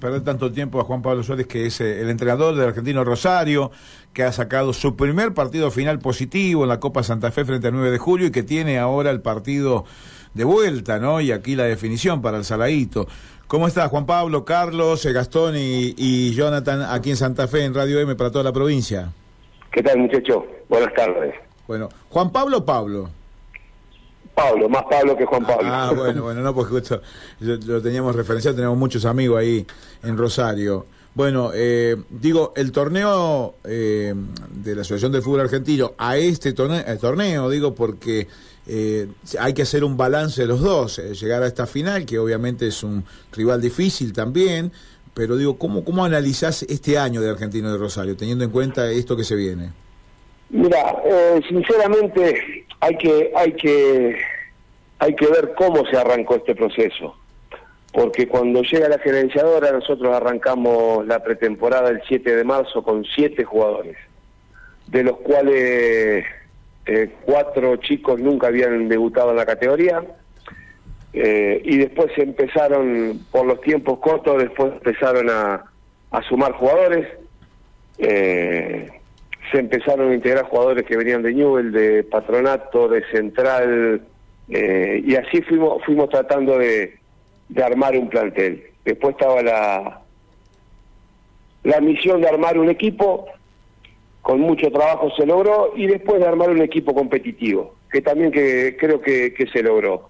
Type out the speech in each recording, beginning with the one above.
perder tanto tiempo a Juan Pablo Suárez, que es eh, el entrenador del argentino Rosario, que ha sacado su primer partido final positivo en la Copa Santa Fe frente al 9 de julio y que tiene ahora el partido de vuelta, ¿no? Y aquí la definición para el Saladito. ¿Cómo estás, Juan Pablo, Carlos, eh, Gastón y, y Jonathan aquí en Santa Fe, en Radio M para toda la provincia? ¿Qué tal, muchacho? Buenas tardes. Bueno, Juan Pablo, Pablo. Pablo, más Pablo que Juan Pablo. Ah, bueno, bueno, no, porque justo lo teníamos referenciado, tenemos muchos amigos ahí en Rosario. Bueno, eh, digo, el torneo eh, de la Asociación del Fútbol Argentino a este torneo, torneo digo, porque eh, hay que hacer un balance de los dos, llegar a esta final, que obviamente es un rival difícil también, pero digo, ¿cómo, cómo analizás este año de Argentino de Rosario, teniendo en cuenta esto que se viene? Mira, sinceramente hay que, hay que, hay que ver cómo se arrancó este proceso. Porque cuando llega la gerenciadora nosotros arrancamos la pretemporada el 7 de marzo con siete jugadores, de los cuales eh, cuatro chicos nunca habían debutado en la categoría, eh, y después empezaron, por los tiempos cortos, después empezaron a, sumar jugadores, eh, se empezaron a integrar jugadores que venían de Newell, de Patronato, de Central, y así fuimos, fuimos tratando de armar un plantel. Después estaba la, la misión de armar un equipo, con mucho trabajo se logró, y después de armar un equipo competitivo, que también que creo que, se logró.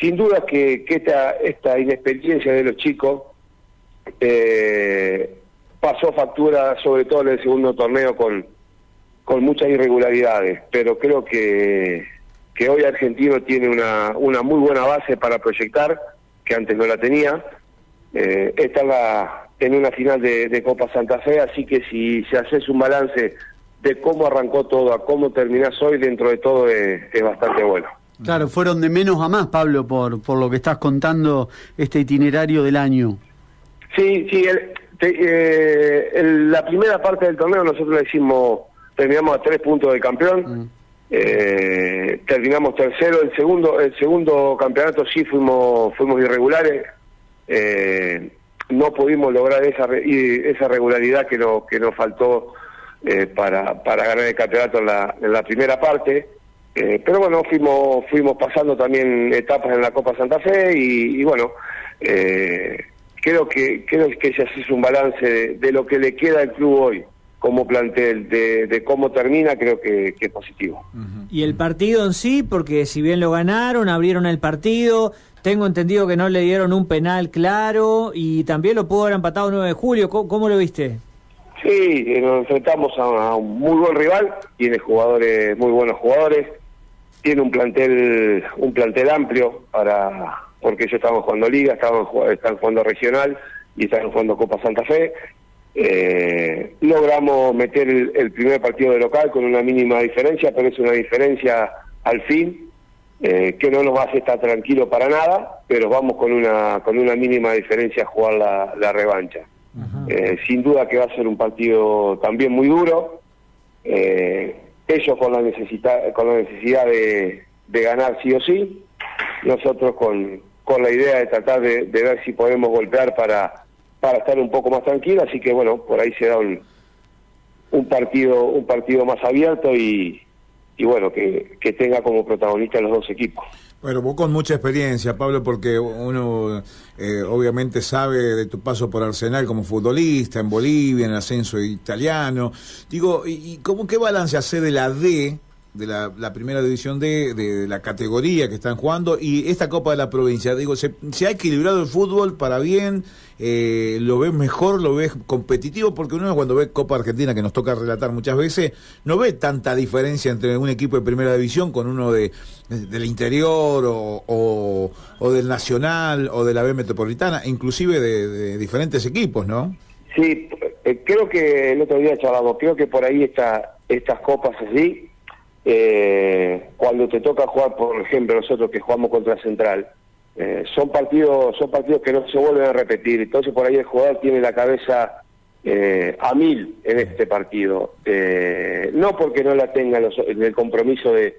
Sin duda que, que esta, esta inexperiencia de los chicos eh, pasó factura, sobre todo en el segundo torneo, con, con muchas irregularidades, pero creo que, que hoy Argentino tiene una, una muy buena base para proyectar que antes no la tenía. Eh, en una final de, Copa Santa Fe, así que si se haces un balance de cómo arrancó todo a cómo terminás hoy, dentro de todo es, bastante bueno. Claro, fueron de menos a más, Pablo, por, por lo que estás contando, este itinerario del año. Sí, sí, eh, la primera parte del torneo nosotros le hicimos, terminamos a tres puntos de campeón. Mm. Eh, terminamos tercero, el segundo, el segundo campeonato sí fuimos, fuimos irregulares, eh, no pudimos lograr esa, esa regularidad que, no, que nos faltó eh, para, para ganar el campeonato en la, en la primera parte, pero bueno, fuimos, fuimos pasando también etapas en la Copa Santa Fe y, bueno, creo que creo que se hace un balance de lo que le queda al club hoy como plantel, de, cómo termina, creo que, es positivo. Y el partido en sí, porque si bien lo ganaron, abrieron el partido, tengo entendido que no le dieron un penal claro y también lo pudo haber empatado el 9 de julio, ¿cómo, lo viste? Sí, eh, nos enfrentamos a, un muy buen rival, tiene jugadores, muy buenos jugadores, tiene un plantel, un plantel amplio para porque ellos estaban jugando liga, estaban, están jugando regional y están jugando Copa Santa Fe eh, logramos meter el, primer partido de local con una mínima diferencia, pero es una diferencia al fin eh, que no nos hace estar tranquilo para nada, pero vamos con una con una mínima diferencia a jugar la, revancha. Eh, sin duda que va a ser un partido también muy duro. Eh, ellos con la necesidad con la necesidad de, ganar sí o sí, nosotros con, con la idea de tratar de ver si podemos golpear para para estar un poco más tranquilo, así que bueno, por ahí se da un, un partido un partido más abierto y, y bueno, que, que tenga como protagonista los dos equipos. Bueno, vos con mucha experiencia, Pablo, porque uno eh, obviamente sabe de tu paso por Arsenal como futbolista en Bolivia, en el ascenso italiano. Digo, ¿y cómo qué balance hace de la D de la, primera división de, de, la categoría que están jugando y esta Copa de la Provincia. Digo, se, ha equilibrado el fútbol para bien, eh, lo ves mejor, lo ves competitivo, porque uno cuando ve Copa Argentina, que nos toca relatar muchas veces, no ve tanta diferencia entre un equipo de primera división con uno de, del interior o, o, del Nacional o de la B Metropolitana, inclusive de, diferentes equipos, ¿no? Sí, eh, creo que el otro día charlamos, creo que por ahí está estas copas así eh, cuando te toca jugar, por ejemplo, nosotros que jugamos contra Central, eh, son partidos son partidos que no se vuelven a repetir. Entonces por ahí el jugador tiene la cabeza eh, a mil en este partido. Eh, no porque no la tenga en el compromiso de,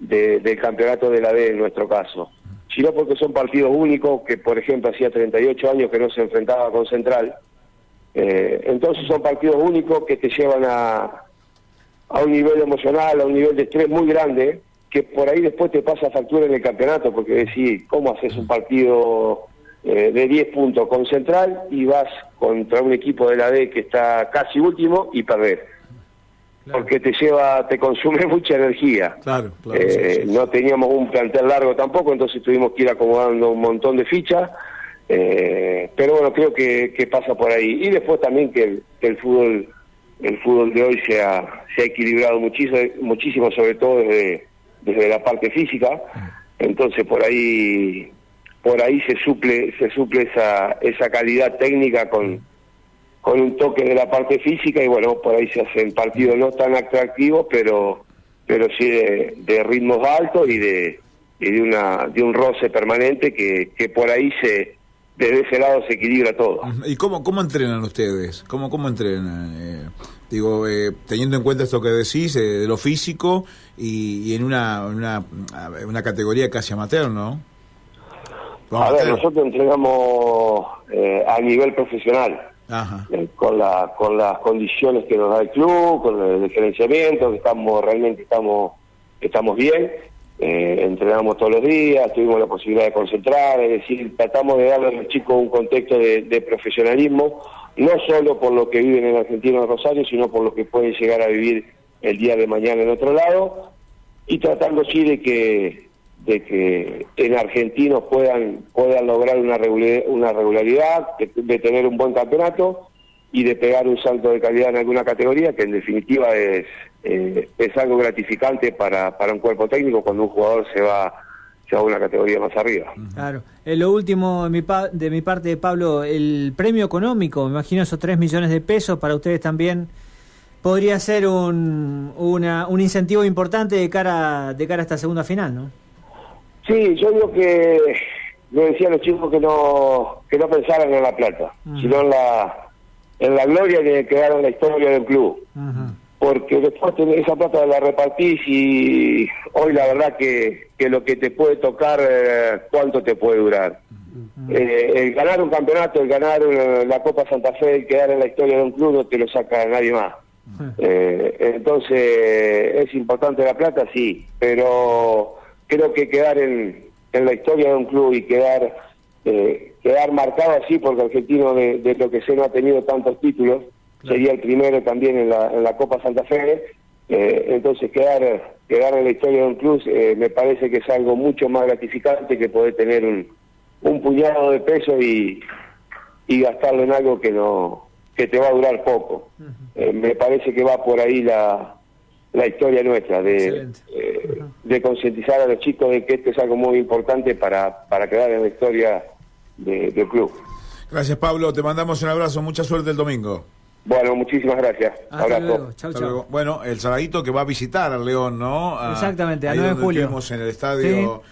del campeonato de la B en nuestro caso, sino porque son partidos únicos, que por ejemplo hacía 38 años que no se enfrentaba con Central. Eh, entonces son partidos únicos que te llevan a, a un nivel emocional, a un nivel de estrés muy grande, que por ahí después te pasa factura en el campeonato, porque decís, ¿cómo haces un partido eh, de 10 puntos con Central y vas contra un equipo de la D que está casi último y perder? porque te lleva, te consume mucha energía. Claro, claro. Eh, no teníamos un plantel largo tampoco, entonces tuvimos que ir acomodando un montón de fichas. Eh, pero bueno, creo que, que, pasa por ahí. Y después también que el, que el fútbol el fútbol de hoy se ha, equilibrado muchísimo, muchísimo sobre todo desde, desde la parte física. Entonces por ahí por ahí se suple se suple esa esa calidad técnica con con un toque de la parte física y bueno, por ahí se hacen partidos no tan atractivos, pero pero sí de, ritmos altos y de y de una de un roce permanente que, que por ahí se desde ese lado se equilibra todo. ¿Y cómo cómo entrenan ustedes? ¿Cómo cómo entrenan? Eh, digo, eh, teniendo en cuenta esto que decís eh, de lo físico y, en una, una una categoría casi amateur, ¿no? a ver, nosotros entrenamos a nivel profesional. Eh, con, la, con las condiciones que nos da el club, con el diferenciamiento, que estamos realmente estamos estamos bien, eh, entrenamos todos los días, tuvimos la posibilidad de concentrar, es decir, tratamos de darle a los chicos un contexto de, profesionalismo, no solo por lo que viven en Argentina Rosario, sino por lo que pueden llegar a vivir el día de mañana en otro lado, y tratando sí de que de que en argentinos puedan puedan lograr una regularidad, una regularidad de, tener un buen campeonato y de pegar un salto de calidad en alguna categoría que en definitiva es eh, es algo gratificante para, para un cuerpo técnico cuando un jugador se va se va a una categoría más arriba. Claro. Eh, lo último de mi, de mi parte, Pablo, el premio económico, me imagino esos 3 millones de pesos para ustedes también podría ser un, una, un incentivo importante de cara de cara a esta segunda final, ¿no? Sí, yo digo que le decía a los chicos que no que no pensaran en la plata, sino en la en la gloria que quedaron en la historia del club. Porque después esa plata la repartís y hoy la verdad que, que lo que te puede tocar, eh, cuánto te puede durar. Eh, el ganar un campeonato, el ganar la Copa Santa Fe, el quedar en la historia de un club no te lo saca nadie más. Eh, entonces, ¿es importante la plata? Sí, pero creo que quedar en, en la historia de un club y quedar eh, quedar marcado así, porque Argentino de, lo que sé no ha tenido tantos títulos, sería el primero también en la, en la Copa Santa Fe, eh, entonces quedar quedar en la historia de un club eh, me parece que es algo mucho más gratificante que poder tener un, un puñado de peso y, y gastarlo en algo que no que te va a durar poco. me parece que va por ahí la, la historia nuestra, de, eh, de concientizar a los chicos de que esto es algo muy importante para, para quedar en la historia del club. Gracias Pablo, te mandamos un abrazo, mucha suerte el domingo. Bueno, muchísimas gracias. abrazo. Chau, chau. Bueno, el Saladito que va a visitar al León, ¿no? Exactamente, a 9 de julio. en el estadio.